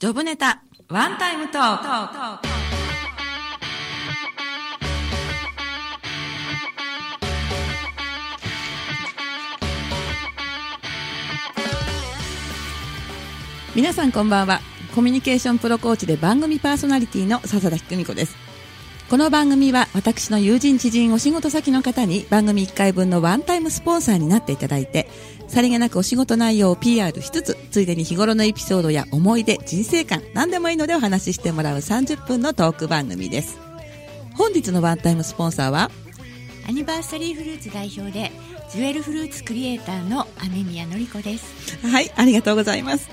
ジョブネタ、ワンタイムトーク。皆さんこんばんは。コミュニケーションプロコーチで番組パーソナリティの笹田ひくみ子です。この番組は私の友人知人お仕事先の方に番組1回分のワンタイムスポンサーになっていただいてさりげなくお仕事内容を PR しつつついでに日頃のエピソードや思い出人生観何でもいいのでお話ししてもらう30分のトーク番組です。本日のワンタイムスポンサーはアニバーサリーフルーツ代表でジュエルフルーツクリエイターの雨宮のり子です。はいありがとうございます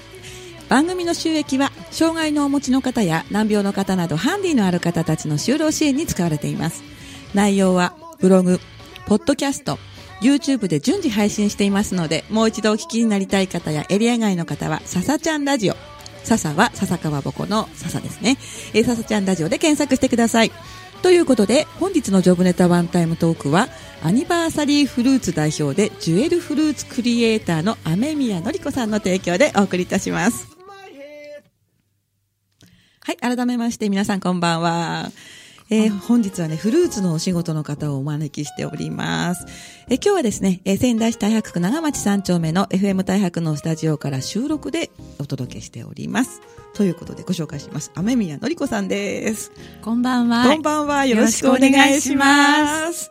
番組の収益は障害のお持ちの方や難病の方などハンディのある方たちの就労支援に使われています。内容はブログポッドキャスト YouTube で順次配信していますのでもう一度お聞きになりたい方やエリア外の方は笹ちゃんラジオ。笹は笹川ぼこの笹ですね、えー、笹ちゃんラジオで検索してください。ということで本日のジョブネタワンタイムトークはアニバーサリーフルーツ代表でジュエルフルーツクリエイターの雨宮のり子さんの提供でお送りいたします。はい、改めまして皆さんこんばんは。えー、本日はね、フルーツのお仕事の方をお招きしております。えー、今日はですね、えー、仙台市太白区長町3丁目の FM 太白のスタジオから収録でお届けしております。ということでご紹介します。雨宮のりこさんです。こんばんは。こんばんは。よろしくお願いします。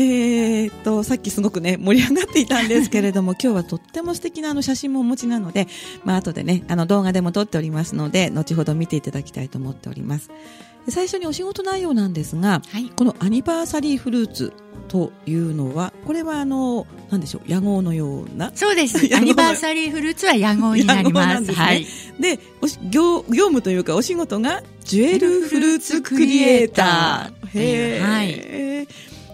えー、っと、さっきすごくね、盛り上がっていたんですけれども、今日はとっても素敵なあの写真もお持ちなので、まあ後でね、あの動画でも撮っておりますので、後ほど見ていただきたいと思っております。最初にお仕事内容なんですが、はい、このアニバーサリーフルーツというのは、これはあの、なんでしょう、野号のような？そうです。アニバーサリーフルーツは野号になります。すね、はい。で、業業務というかお仕事が、ジュエルフルーツクリエイター。へはい。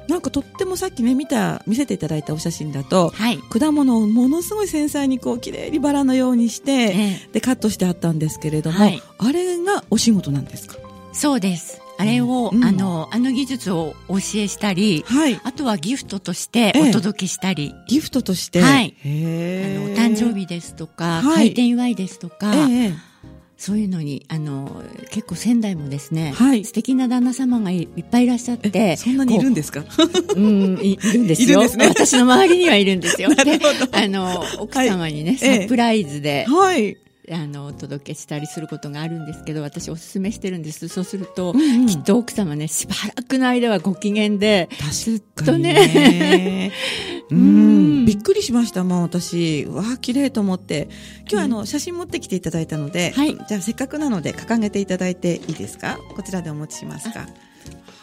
なんかとってもさっきね見た見せていただいたお写真だと、はい、果物をものすごい繊細にこう綺麗にバラのようにして、ええ、でカットしてあったんですけれども、はい、あれがお仕事なんですか？そうです。あれを、うん、あの、あの技術をお教えしたり、はい、あとはギフトとしてお届けしたり。ええ、ギフトとして？はい。あの、誕生日ですとか、はい、開店祝いですとか、えそういうのにあの結構仙台もですね、はい、素敵な旦那様がいっぱいいらっしゃってそんなにいるんですか？うんいるんですよ。ね、私の周りにはいるんですよ。であの奥様にね、はい、サプライズで、はい、あのお届けしたりすることがあるんですけど私おすすめしてるんです。そうすると、うんうん、きっと奥様ねしばらくの間はご機嫌でずっとねうん、びっくりしましたもん私。わあ綺麗と思って。今日あの、写真持ってきていただいたので、はい、じゃあせっかくなので掲げていただいていいですか？こちらでお持ちしますか？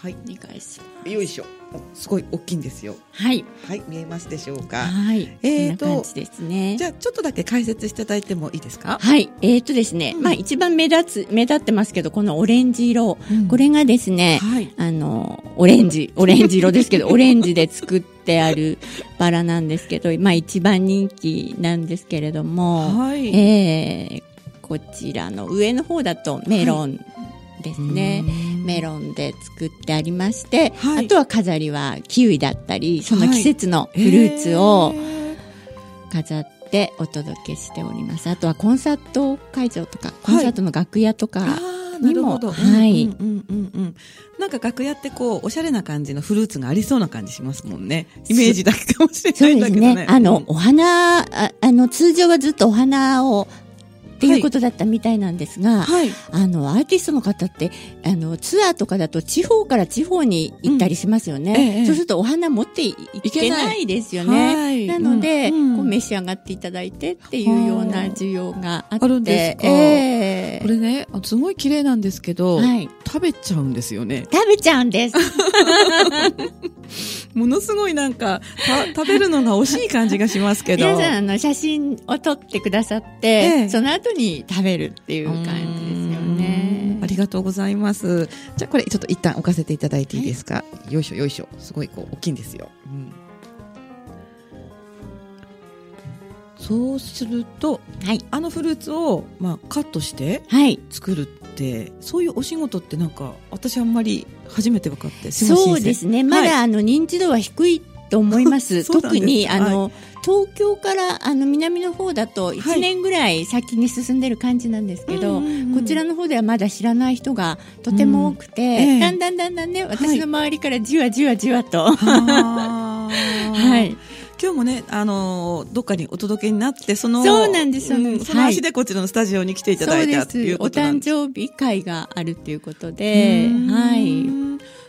はいお願いしますよいしょすごい大きいんですよ。はい。はい、見えますでしょうか？はい。えっ、ー、と、ですね。じゃあ、ちょっとだけ解説していただいてもいいですか？はい。えっ、ー、とですね、うん、まあ、一番目立つ、目立ってますけど、このオレンジ色、うん、これがですね、はい、あの、オレンジ、オレンジ色ですけど、オレンジで作ってあるバラなんですけど、まあ、一番人気なんですけれども、はい。えー、こちらの上の方だとメロンですね。メロンで作ってありまして、はい、あとは飾りはキウイだったり、その季節のフルーツを飾ってお届けしております。あとはコンサート会場とか、コンサートの楽屋とか、なるほど。はい。うんうんうんうん。なんか楽屋ってこう、おしゃれな感じのフルーツがありそうな感じしますもんね。イメージだけかもしれないんだけどね。そうですね。あの、お花あ、あの、通常はずっとお花をっていうことだったみたいなんですが、はい、あのアーティストの方ってあのツアーとかだと地方から地方に行ったりしますよね、うんええ、そうするとお花持っていけないですよね、はい、なので、うん、こう召し上がっていただいてっていうような需要があって、あるんですか、えー、これねすごい綺麗なんですけど、はい、食べちゃうんですよね。食べちゃうんです ものすごいなんか食べるのが惜しい感じがしますけど。皆さんあの写真を撮ってくださって、ええ、その後に食べるっていう感じですよね。ありがとうございます。じゃあこれちょっと一旦置かせていただいていいですか、はい、よいしょよいしょ。すごいこう大きいんですよ、うんそうすると、はい、あのフルーツを、まあ、カットして作るって、はい、そういうお仕事ってなんか私あんまり初めて分かってそうですね。まだ、あの認知度は低いと思います。特に、あの、はい、東京からあの南の方だと1年ぐらい先に進んでる感じなんですけど、はい、こちらの方ではまだ知らない人がとても多くて、うん。えー、だんだんだんだんね、私の周りからじわじわじわと。はい。今日もね、あのどっかにお届けになって、その、そうなんですよ、ね、その足でこちらのスタジオに来ていただいた、ということです。お誕生日会があるということで、はい。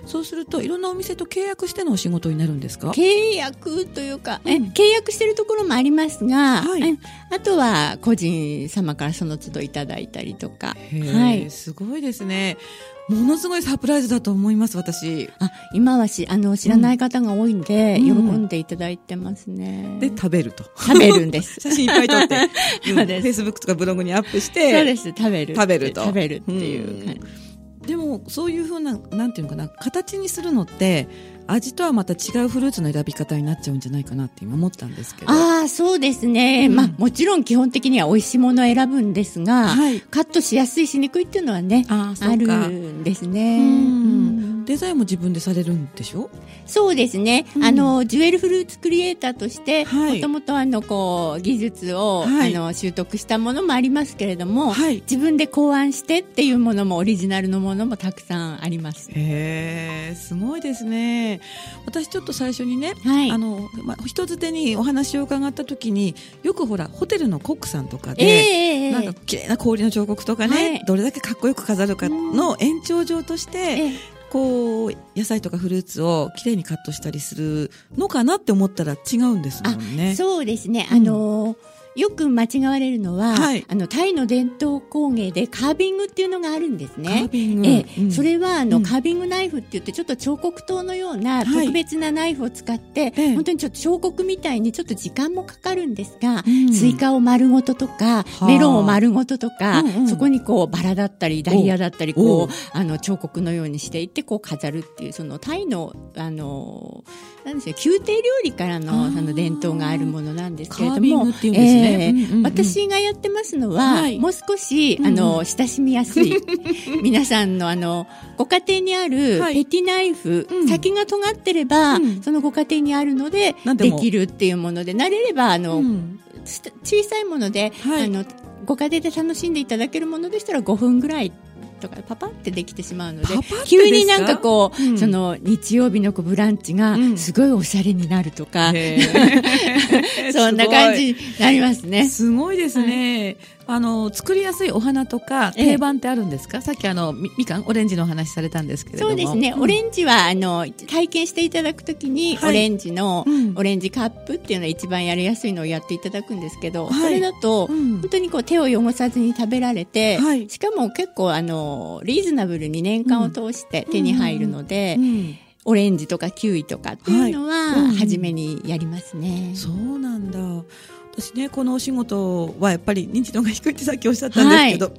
そうするといろんなお店と契約してのお仕事になるんですか？契約というか、うん、え契約しているところもありますが、はい、あとは個人様からその都度いただいたりとか、はい、すごいですねものすごいサプライズだと思います、私。あ、今はし、あの、知らない方が多いんで、うん、喜んでいただいてますね。で、食べると。食べるんです。写真いっぱい撮って、そうです。フェイスブックとかブログにアップして、そうです、食べる。食べると。食べるっていう感じ。でもそういうふうななんていうのかな形にするのって味とはまた違うフルーツの選び方になっちゃうんじゃないかなって今思ったんですけど。ああそうですね、うん、まあもちろん基本的には美味しいものを選ぶんですが、はい、カットしやすいしにくいっていうのはねあるんですね。うん。デザインも自分でされるんでしょ？そうですね、うん、あのジュエルフルーツクリエイターとしてもともとあのこう技術を、はい、あの習得したものもありますけれども、はい、自分で考案してっていうものもオリジナルのものもたくさんあります。へえすごいですね。私ちょっと最初にね、はい、あのまあ、人づてにお話を伺った時によくほらホテルのコックさんとかで、えー、なんか綺麗な氷の彫刻とかね、どれだけかっこよく飾るかの延長上として、えーこう野菜とかフルーツをきれいにカットしたりするのかなって思ったら違うんですもんね。そうですね。あのーうんよく間違われるのは、はい、あのタイの伝統工芸でカービングっていうのがあるんですね。カービング、えうん、それはあの、うん、カービングナイフって言ってちょっと彫刻刀のような特別なナイフを使って、はい、本当にちょっと彫刻みたいにちょっと時間もかかるんですが、うん、スイカを丸ごととかメロンを丸ごととか、うんうん、そこにこうバラだったりダイヤだったりこうあの彫刻のようにしていってこう飾るっていうそのタイのあのなんですよ宮廷料理からのあの伝統があるものなんですけれども、え私がやってますのは、はい、もう少し、あの親しみやすい。皆さんのあのご家庭にあるペティナイフ、はい、先が尖ってれば、うん、そのご家庭にあるのでできるっていうもので慣れればあの、うん、小さいもので、はい、あのご家庭で楽しんでいただけるものでしたら5分ぐらいとかパパってできてしまうので急になんかこう、うん、その日曜日のこうブランチがすごいおしゃれになるとか、うん、そんな感じになりますね。すごいですね。あの作りやすいお花とか定番ってあるんですか、ええ、さっきあのみみかんオレンジのお話されたんですけれども。そうですね、うん、オレンジはあの体験していただくときに、はい、オレンジの、うん、オレンジカップっていうのは一番やりやすいのをやっていただくんですけど、はい、それだと、うん、本当にこう手を汚さずに食べられて、はい、しかも結構あのリーズナブルに年間を通して手に入るので、オレンジとかキウイとかっていうのは初めにやりますね。そうなんだ私ねこのお仕事はやっぱり認知度が低いってさっきおっしゃったんですけど、は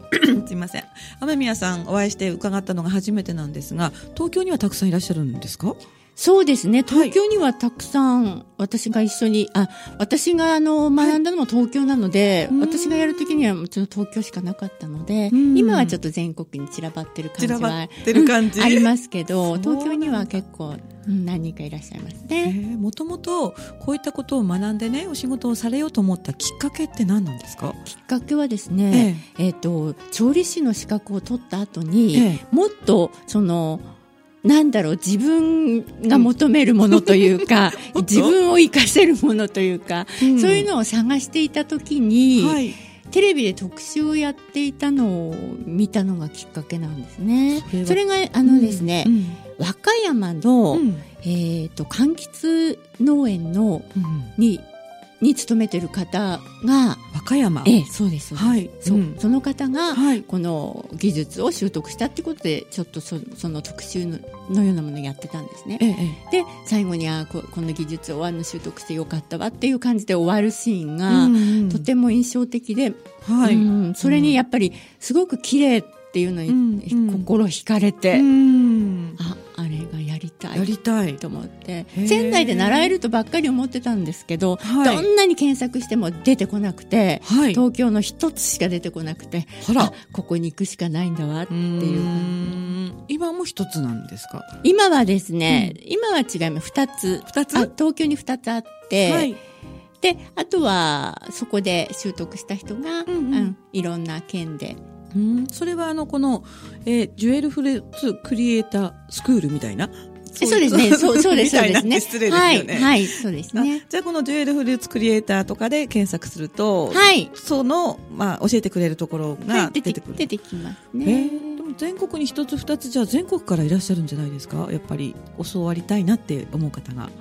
い、すみません。雨宮さんお会いして伺ったのが初めてなんですが東京にはたくさんいらっしゃるんですか？そうですね。東京にはたくさん、私が一緒に、あ、私があの、学んだのも東京なので、はい、私がやるときにはもちろん東京しかなかったので、今はちょっこうに散らばってる感じは、てる感じ、ありますけど、東京には結構、何人かいらっしゃいますね。もともとこういったことを学んでね、お仕事をされようと思ったきっかけって何なんですか？きっかけはですね、えっ、ー、と、調理師の資格を取った後に、ええ、もっと、その、なんだろう、自分が求めるものというか、うん、自分を生かせるものというか、うん、そういうのを探していたときに、はい。テレビで特集をやっていたのを見たのがきっかけなんですね。それがあのですね、うん。うん、和歌山の、うん、えっ、ー、と柑橘農園の、にに勤めてる方が和歌山。ええそうですはい、そ,、うん、その方が、この技術を習得したってことでちょっとそその特集ののようなものをやってたんですね、ええ、で最後にあここの技術をあの習得してよかったわっていう感じで終わるシーンが、うんうん、とても印象的で、はい、うん、それにやっぱりすごく綺麗っていうのに、うんうん、心惹かれて、うん、ああれがやりたいやりたい。と思って仙台で習えるとばっかり思ってたんですけど、はい、どんなに検索しても出てこなくて、はい、東京の一つしか出てこなくてあここに行くしかないんだわっていう。今も一つなんですか？今はですね、うん、今は違います。二つ。二つ？東京に二つあって、はい。であとはそこで習得した人が、うん、うん。うん、いろんな県でうん、それはあのこの、えー、ジュエルフルーツクリエイタースクールみたいな？そうですね。そう、そうです、そうですね。失礼ですよね。はい、はい、そうですね。じゃあ、このジュエルフルーツクリエイターとかで検索すると、はい。その、まあ、教えてくれるところが出てくる。出てきますね。でも全国に一つ二つ、じゃあ全国からいらっしゃるんじゃないですか？やっぱり、教わりたいなって思う方が。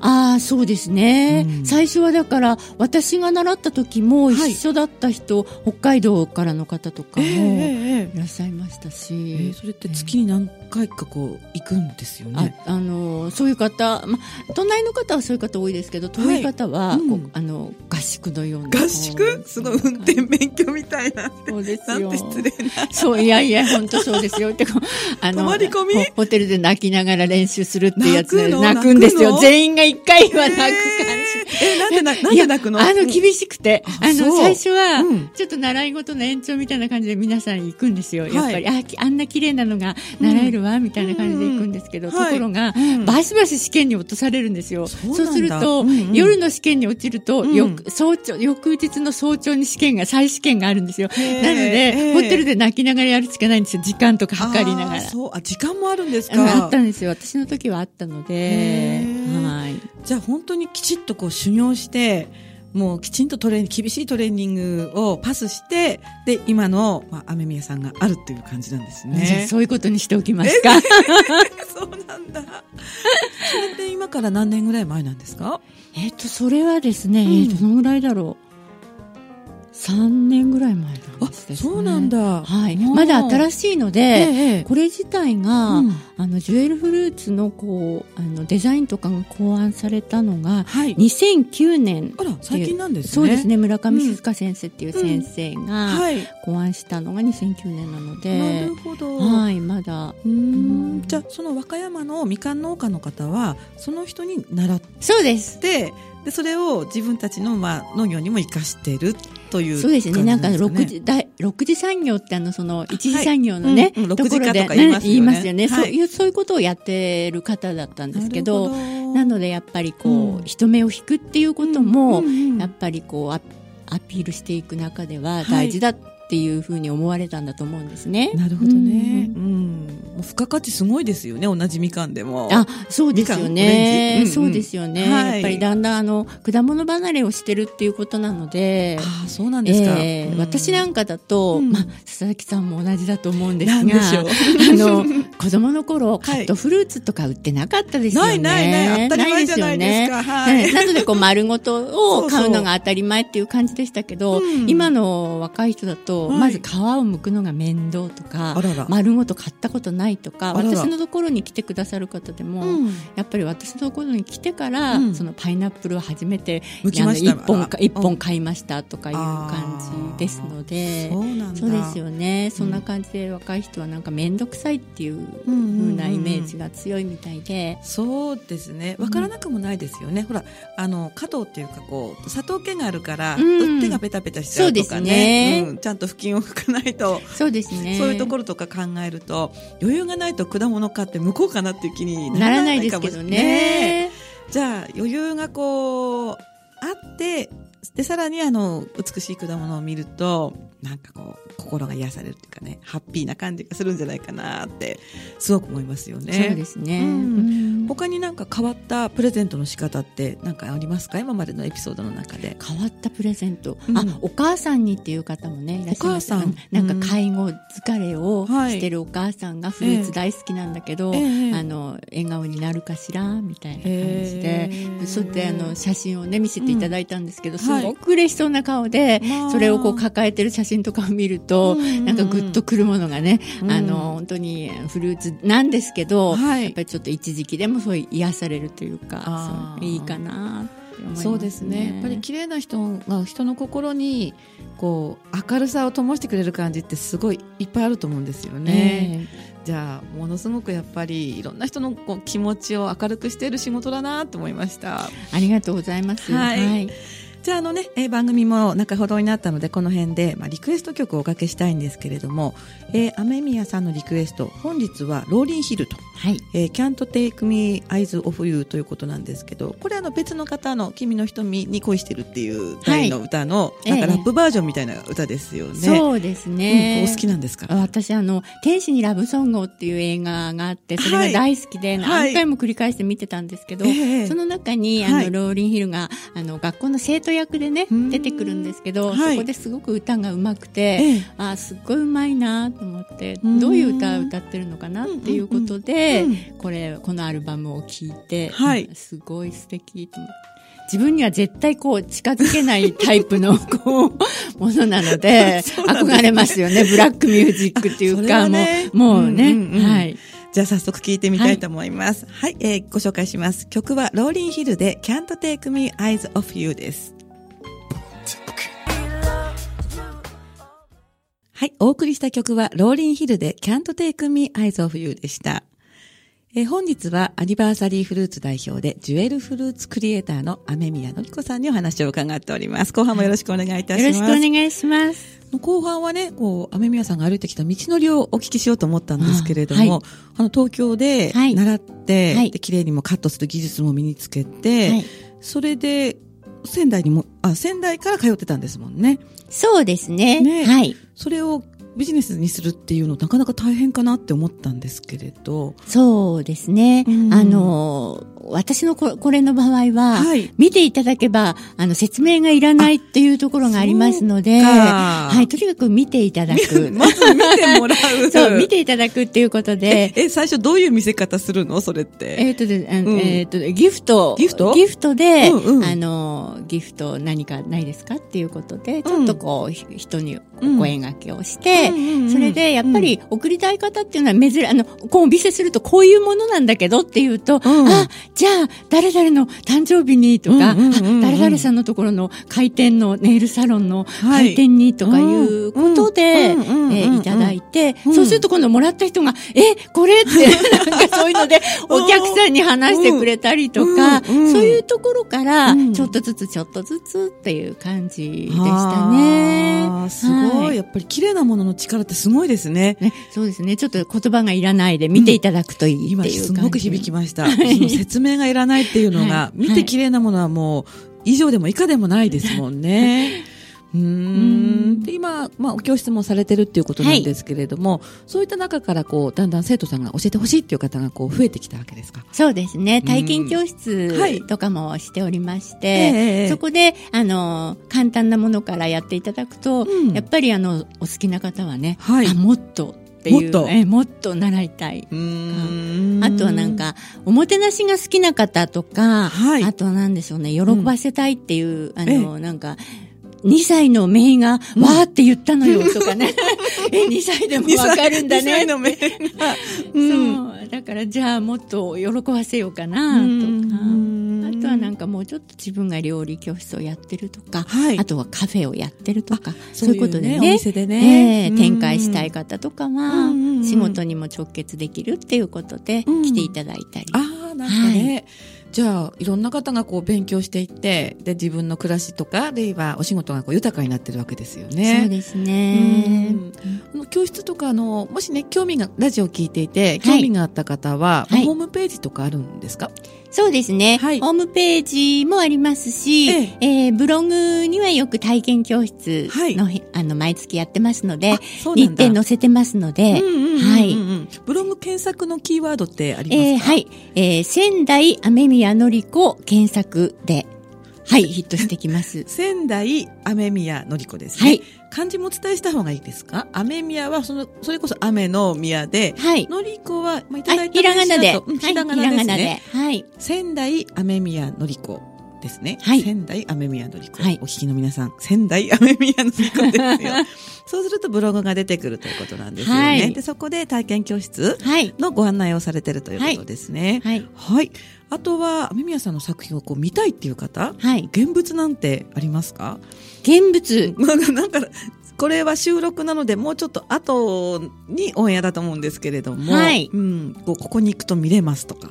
ああ、そうですね、うん、最初はだから、私が習った時も一緒だった人、はい、北海道からの方とかもいらっしゃいましたし。えーえー、それって月に何回かこう行くんですよね？あ、あのそういう方、ま隣の方はそういう方多いですけど、遠い方は、はいうん、あの合宿のような。合宿？すごい運転免許みたいな。そうですよ。失礼な。そういやいや本当そうですよ。てかあのホテルで泣きながら練習するってやつで泣くんですよ。全員が一回は泣く感じ。えなんでななんで泣くの？あの厳しくて、あの最初はちょっと習い事の延長みたいな感じで皆さん行くんですよ。やっぱり、ああんな綺麗なのが習えるわみたいな感じで行くんですけど、ところが、バシバシ試験に落とされるんですよ。そうすると、夜の試験に落ちると、翌早朝翌日の早朝に試験が再試験があるんですよ。なので、ホテルで泣きながらやるしかないんですよ。時間とか測りながら。そうあ時間もあるんですか？あったんですよ。私の時はあったので、はい。じゃあ本当にきちっとこう修行して。もうきちんとトレー厳しいトレーニングをパスして、で、今の、まあ、雨宮さんがあるっていう感じなんですね。そういうことにしておきますか？そうなんだ。それって今から何年ぐらい前なんですか？えっ、と、それはですね、うん、えー、どのぐらいだろう。3年ぐらい前なんですね。そうなんだ。はい。まだ新しいので、ええ、これ自体が、うん、あの、ジュエルフルーツのこう、あの、デザインとかが考案されたのが、はい、2009年。あら、最近なんですね。そうですね。村上静香先生っていう先生が考案したのが2009年なので。なるほど。はい、まだ。うん。じゃあ、その和歌山のみかん農家の方は、その人に習って、そうです。で、それを自分たちの、まあ、農業にも生かしてるという、ね、そうですね。なんか六次、六次産業ってあの、その、一次産業のね、はいうん、ところで、ね、言いますよね、はい、そういう、そういうことをやってる方だったんですけど、なのでやっぱりこう、うん、人目を引くっていうことも、うんうんうん、やっぱりこうア、アピールしていく中では大事だっていうふうに思われたんだと思うんですね。なるほどね。うん。もう付加価値すごいですよね、同じみかんでも。あ、そうですよね。うんうん、そうですよね、はい、やっぱりだんだんあの、果物離れをしてるっていうことなので。あそうなんですか。えーうん、私なんかだと、まあ、佐々木さんも同じだと思うんですが、あの、子供の頃、カットフルーツとか売ってなかったですよね。ないないない、当たり前じゃないですか。はい、なので、こう、丸ごとを買うのが当たり前っていう感じでしたけど、そうそう今の若い人だと、まず皮を剥くのが面倒とか、丸ごと買ったことないとか、私のところに来てくださる方でも、うん、やっぱり私のところに来てから、うん、そのパイナップルを初めて一本か一本買いましたとかいう感じですので、そうですよね。そんな感じで若い人はなんか面倒くさいっていうふうなイメージが強いみたいで、そうですね。わからなくもないですよね。ほらあの加藤っていうかこう砂糖気があるから、手がペタペタしちゃうとかね、ね。ちゃんと布巾を拭かないと、そうですね。そういうところとか考えると余裕がないと果物買って向こうかなっていう気にならないですけどね。じゃあ余裕がこうあってでさらにあの美しい果物を見るとなんかこう心が癒されるっていうかねハッピーな感じがするんじゃないかなってすごく思いますよね。そうですね、うん、他になんか変わったプレゼントの仕方って何かありますか？今までのエピソードの中で。変わったプレゼント、うん、あお母さんにっていう方もねいらっしゃいます。お母さん。なんか介護疲れをしてるお母さんがフルーツ大好きなんだけど、えー、あの笑顔になるかしらみたいな感じで、えー、そってあの写真をね見せていただいたんですけど、すごく嬉しそうな顔で、それをこう抱えてる写真とかを見ると、なんかグッとくるものがね、あの本当にフルーツなんですけど、やっぱりちょっと一時期でもそういう癒されるというかいいかなね、そうですね。やっぱり綺麗な人が人の心にこう明るさを灯してくれる感じってすごいいっぱいあると思うんですよね、えー、じゃあものすごくやっぱりいろんな人のこう気持ちを明るくしている仕事だなと思いました。ありがとうございます、はい、はいじゃああのね、えー、番組も中ほどになったのでこの辺で、まあ、リクエスト曲をおかけしたいんですけれども、えー、雨宮さんのリクエスト本日はローリンヒルと、はい。えー、Can't Take Me Eyes of You ということなんですけどこれあの別の方の君の瞳に恋してるっていう題の歌の、はい、なんかラップバージョンみたいな歌ですよね、えー、そうですね、うん、お好きなんですか？私あの天使にラブソングをっていう映画があってそれが大好きで何回も繰り返して見てたんですけど、はい、その中にあの、ローリンヒルがあの学校の生徒役でね、出てくるんですけど、はい、そこですごく歌がうまくて、ええ、あすっごいうまいなと思ってどういう歌を歌ってるのかなっていうことで、これこのアルバムを聴いて、はい、すごい素敵と思って。自分には絶対こう近づけないタイプの こうものなので憧れますよね。ブラックミュージックっていうかね、もうもうね、うんうんうん、はい。じゃあ早速聞いてみたいと思います。はい、はい、えー、ご紹介します。曲はローリンヒルで Can't Take Me Eyes Off You です。お送りした曲はローリンヒルで Can't Take Me Eyes Off You でした。えー、本日はアニバーサリーフルーツ代表でジュエルフルーツクリエイターの雨宮のりこさんにお話を伺っております。後半もよろしくお願いいたします。よろしくお願いします。後半はね、こう、雨宮さんが歩いてきた道のりをお聞きしようと思ったんですけれども、あはい、あの、東京で習って、はい、で、綺麗にもカットする技術も身につけて、はい、それで、仙台にも、あ、仙台から通ってたんですもんね。そうですね。ねはい。それをビジネスにするっていうのなかなか大変かなって思ったんですけれど。そうですね。うん、あの、私のここれの場合は、はい、見ていただけば、あの、説明がいらないっていうところがありますので、はい、とにかく見ていただく。まず見てもらう。そう、見ていただくっていうことで。え、最初どういう見せ方するの？それって。えっ、とで、うん、えっ、と、ギフト。ギフト？ギフトで、うんうん、あの、ギフト何かないですかっていうことで、ちょっとこう、人にお声掛けをして、それでやっぱり送りたい方っていうのは珍あの、こうお見せするとこういうものなんだけどっていうと、あ、じゃあ、誰々の誕生日にとか、あ、誰々さんのところの開店のネイルサロンの開店にとかいうことで、えいただいて、そうすると今度もらった人が、え、これって、なんかそういうので、お客さんに話してくれたりとか、そういうところから、ちょっとずつちょっとずつっていう感じでしたね。すごい。やっぱり綺麗なものの力ってすごいですね。ねそうですね。ちょっと言葉がいらないで見ていただくといいう、今すごく響きました。その説明がいらないっていうのが、はい、見て綺麗なものはもう、以上でも以下でもないですもんね。うん。で今、まあ、お教室もされてるっていうことなんですけれども、はい、そういった中からこうだんだん生徒さんが教えてほしいっていう方がこう増えてきたわけですか？そうですね。体験教室とかもしておりまして、はい、そこであの簡単なものからやっていただくと、うん、やっぱりあのお好きな方はね、はい、あもっとっていうもっと？えもっと習いたいあとはなんかおもてなしが好きな方とか、はい、あとはなんでしょうね喜ばせたいっていう、うん、あのなんか2歳のメイが、わーって言ったのよ、とかね。え、2歳でもわかるんだね。2歳のメイが。そう。だから、じゃあ、もっと喜ばせようかな、とか。あとはなんかもうちょっと自分が料理教室をやってるとか、はい、あとはカフェをやってるとか、そういうことでね、お店でね、えー、展開したい方とかは、仕事にも直結できるっていうことで来ていただいたり。ああ、なんかね、はいじゃあいろんな方がこう勉強していってで自分の暮らしとかで言えばお仕事がこう豊かになってるわけですよね。そうですね。あの教室とかのもしね興味がラジオを聞いていて興味があった方は、はい、ホームページとかあるんですか、そうですね、はい、ホームページもありますし、ええ。えー、ブログにはよく体験教室の、はい、あの毎月やってますので日程載せてますので、はい。ブログ検索のキーワードってありますか、えー、はい、えー、仙台雨宮のり子検索ではい、ヒットしてきます。仙台雨宮のり子ですね。はい。漢字もお伝えした方がいいですか？雨宮は、その、それこそ雨の宮で、はい。のり子は、まあ、いただいたひらがなで。うん、ひらがなですね。はい。仙台雨宮のり子。ですね。はい。仙台雨宮のり子。はい。お聞きの皆さん、仙台雨宮のり子ですよ。そうするとブログが出てくるということなんですよね。はい、で、そこで体験教室のご案内をされてるということですね。はい。はい。あとは、雨宮さんの作品をこう見たいっていう方、はい。現物なんてありますか？現物 なんか、これは収録なので、もうちょっと後にオンエアだと思うんですけれども、はい。うん、ここに行くと見れますとか。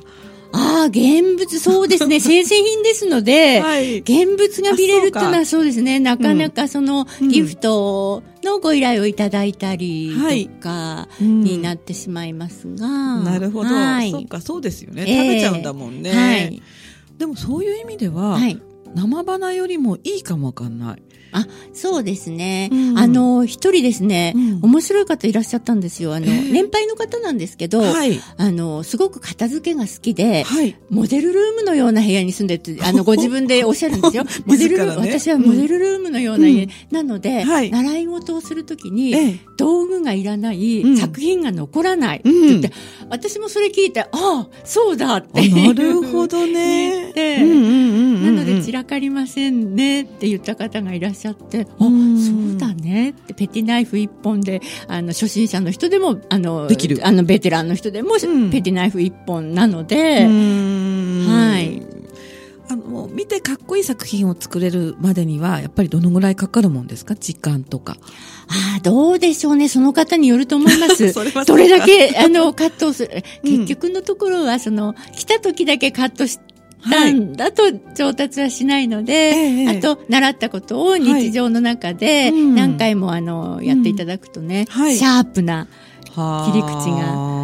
ああ、現物、そうですね。生鮮品ですので、はい、現物が見れるっていうのはそうですね。なかなかその、ギフトのご依頼をいただいたりとかになってしまいますが。はいうん、なるほど。はい、そうか、そうですよね。食べちゃうんだもんね。えー、はい。でもそういう意味では、はい、生花よりもいいかもわかんない。あ、そうですね。うん、あの、一人ですね、うん、面白い方いらっしゃったんですよ。あの、年配の方なんですけど、はい、あの、すごく片付けが好きで、はい、モデルルームのような部屋に住んでて、あの、ご自分でおっしゃるんですよ。モデルルーム、ね、私はモデルルームのような家、うん、なので、はい、習い事をするときに、ええ、道具がいらない、作品が残らないって言って、私もそれ聞いて、ああ、そうだって。なるほどね。で、なので散らかりませんねって言った方がいらっしゃって、あ、そうだねって、ペティナイフ一本で、あの、初心者の人でも、あの、できる。あの、ベテランの人でも、うん、ペティナイフ一本なので、はい。あの、見てかっこいい作品を作れるまでには、やっぱりどのぐらいかかるもんですか？時間とか。ああ、どうでしょうね。その方によると思います。どれだけ、あの、カットをする。結局のところは、その、来た時だけカットして、ん。だと上達はしないので、はい、あと、習ったことを日常の中で何回もあの、やっていただくとね、はい、シャープな切り口が。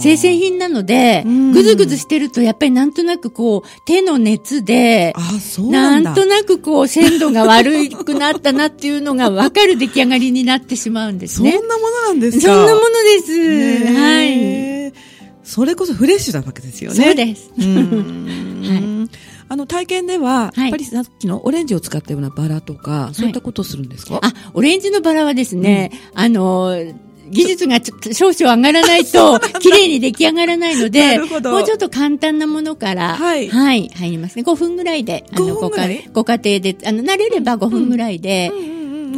生鮮品なので、ぐずぐずしてると、やっぱりなんとなくこう、手の熱で、なんなんとなくこう、鮮度が悪くなったなっていうのが分かる出来上がりになってしまうんですね。そんなものなんですか。そんなものです。はい。それこそフレッシュなわけですよね。そうです。はい。あの体験では、やっぱりさっきのオレンジを使ったようなバラとか、そういったことをするんですか、あ、オレンジのバラはですね、あの、技術がちょっと少々上がらないと、綺麗に出来上がらないので、もうちょっと簡単なものから、はい、はい、入りますね。5分ぐらいで、あの、ご家ご家庭で、あの、慣れれば5分ぐらいで、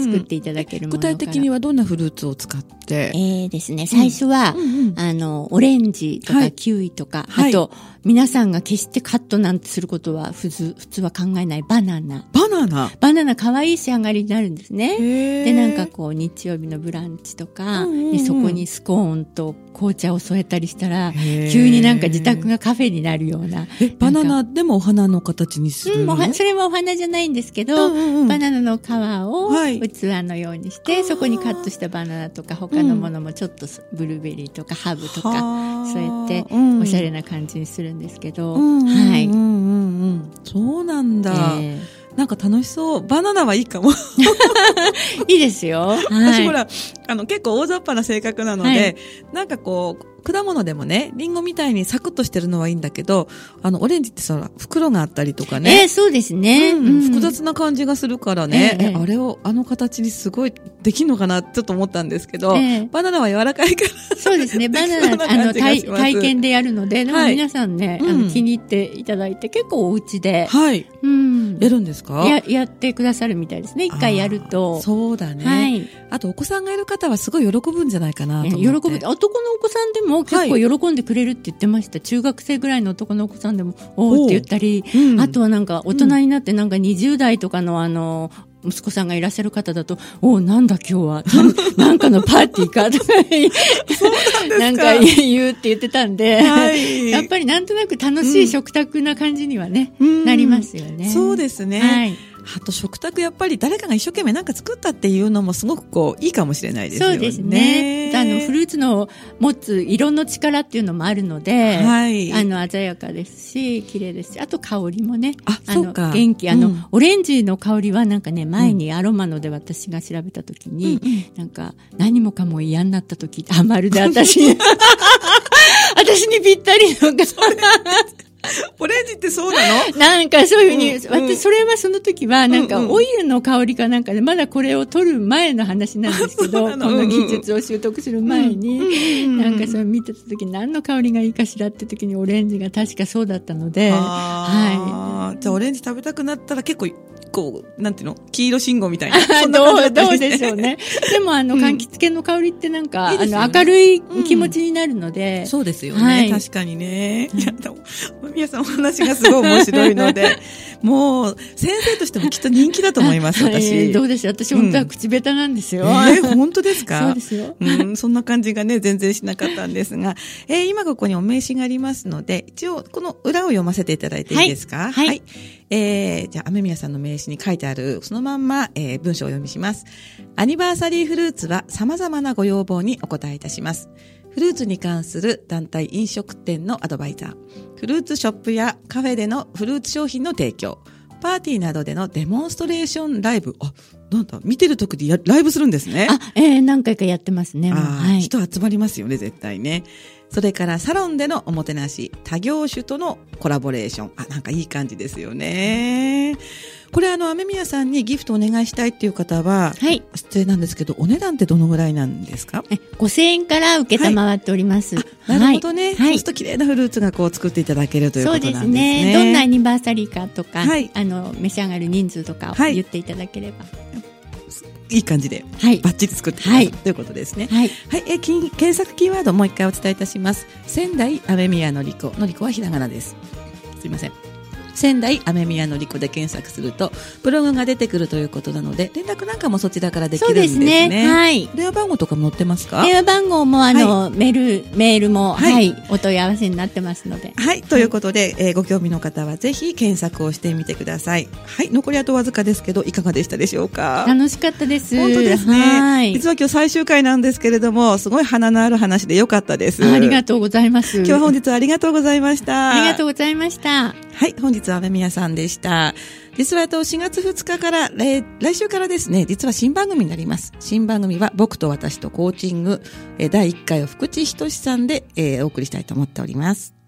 作っていただけるもの具体的にはどんなフルーツを使ってええですね、最初は、あの、オレンジとかキウイとか、あと、皆さんが決してカットなんてすることは普通、普通は考えない。バナナ。バナナ？バナナ可愛い仕上がりになるんですね。で、なんかこう、日曜日のブランチとか、でそこにスコーンと紅茶を添えたりしたら、急になんか自宅がカフェになるような。え、バナナでもお花の形にするの、うん、それはお花じゃないんですけど、うんうん。うん、バナナの皮を器のようにして、はい、そこにカットしたバナナとか他のものもちょっとブルーベリーとかハーブとか添えて、おしゃれな感じにするんですけど、はい。そうなんだ。えーなんか楽しそう。バナナはいいかも。いいですよ。私ほら、あの結構大雑把な性格なので、はい、なんかこう、果物でもね、リンゴみたいにサクッとしてるのはいいんだけど、あの、オレンジってさ、袋があったりとかね。えー、そうですね、うん、複雑な感じがするからね、えー、あれを、あの形にすごいできるのかなちょっと思ったんですけど、えー、バナナは柔らかいから。そうですね、バナナ、あの体、体験でやるので、でも皆さんね、はい、あの気に入っていただいて、結構お家で、はい。うん。やるんですか？や、やってくださるみたいですね。一回やると。そうだね。はい。あと、お子さんがいる方はすごい喜ぶんじゃないかなと思って。喜ぶ。男のお子さんでも結構喜んでくれるって言ってました、はい、中学生ぐらいの男のお子さんでもおおって言ったり、うん、あとはなんか大人になってなんか20代とかのあの息子さんがいらっしゃる方だと、おお、なんだ今日は、なんかのパーティーかとか。なんか言うって言ってたんで、はい、やっぱりなんとなく楽しい食卓な感じにはね、うん、なりますよね。そうですね。はいあと食卓やっぱり誰かが一生懸命なんか作ったっていうのもすごくこういいかもしれないですよね。そうですね。あのフルーツの持つ色の力っていうのもあるので、はい、あの鮮やかですし綺麗ですし、あと香りもね、ああの元気。あの、うん、オレンジの香りはなんかね前にアロマので私が調べた時に、うん、なんか何もかも嫌になった時あまるで私。私にぴったりの オレンジってそうなの？なんかそういうふうに、うん、私、それはその時は、なんか、オイルの香りかなんかで、まだこれを取る前の話なんですけど、この技術を習得する前に、なんかそれ見てた時、何の香りがいいかしらって時にオレンジが確かそうだったので、はい。じゃあ、オレンジ食べたくなったら結構こう、なんていうの？黄色信号みたいな。どう、どうでしょうね。でも、あの、柑橘系の香りってなんか、あの、明るい気持ちになるので。そうですよね。確かにね。いや、皆さんお話がすごい面白いので、もう、先生としてもきっと人気だと思います、私。どうでしょう私、本当は口下手なんですよ。え本当ですか？そうですよ。うん、そんな感じがね、全然しなかったんですが、え今ここにお名刺がありますので、一応、この裏を読ませていただいていいですか？はい。えー、じゃあ、雨宮さんの名刺に書いてある、そのまんま、えー、文章を読みします。アニバーサリーフルーツは様々なご要望にお答えいたします。フルーツに関する団体飲食店のアドバイザー、フルーツショップやカフェでのフルーツ商品の提供、パーティーなどでのデモンストレーションライブ。あ、なんだ、見てる時にライブするんですね。あ、えー、何回かやってますね。はい、人集まりますよね、絶対ね。それからサロンでのおもてなし、他業種とのコラボレーション。あ、なんかいい感じですよね。これあの、雨宮さんにギフトお願いしたいっていう方は、はい。失礼なんですけど、お値段ってどのぐらいなんですか？え、5000円から受けたまわっております。はい、なるほどね。はい。そうすると綺麗なフルーツがこう作っていただけるということなんですね。そうですね。どんなアニバーサリーかとか、はい。あの、召し上がる人数とかを言っていただければ。はいいい感じで、はい、バッチリ作ってください、ということですね。はい。はい、え検索キーワードもう一回お伝えいたします。仙台アメミヤのりこ。のりこはひらがなです。すいません。仙台アメミヤのりこで検索するとブログが出てくるということなので連絡なんかもそちらからできるんですね。すねはい。電話番号とかも載ってますか？電話番号もあの、はい、メールメールも、はい、はい、お問い合わせになってますので。はい。ということで、えー、ご興味の方はぜひ検索をしてみてください。はい。残りあとわずかですけどいかがでしたでしょうか？楽しかったです。本当ですね。はい。実は今日最終回なんですけれどもすごい花のある話でよかったです。ありがとうございます。今日は本日はありがとうございました。ありがとうございました。はい。本日はアメミヤさんでした。実はと4月2日から、来週からですね、実は新番組になります。新番組は僕と私とコーチング、第1回を福地仁さんで、えー、お送りしたいと思っております。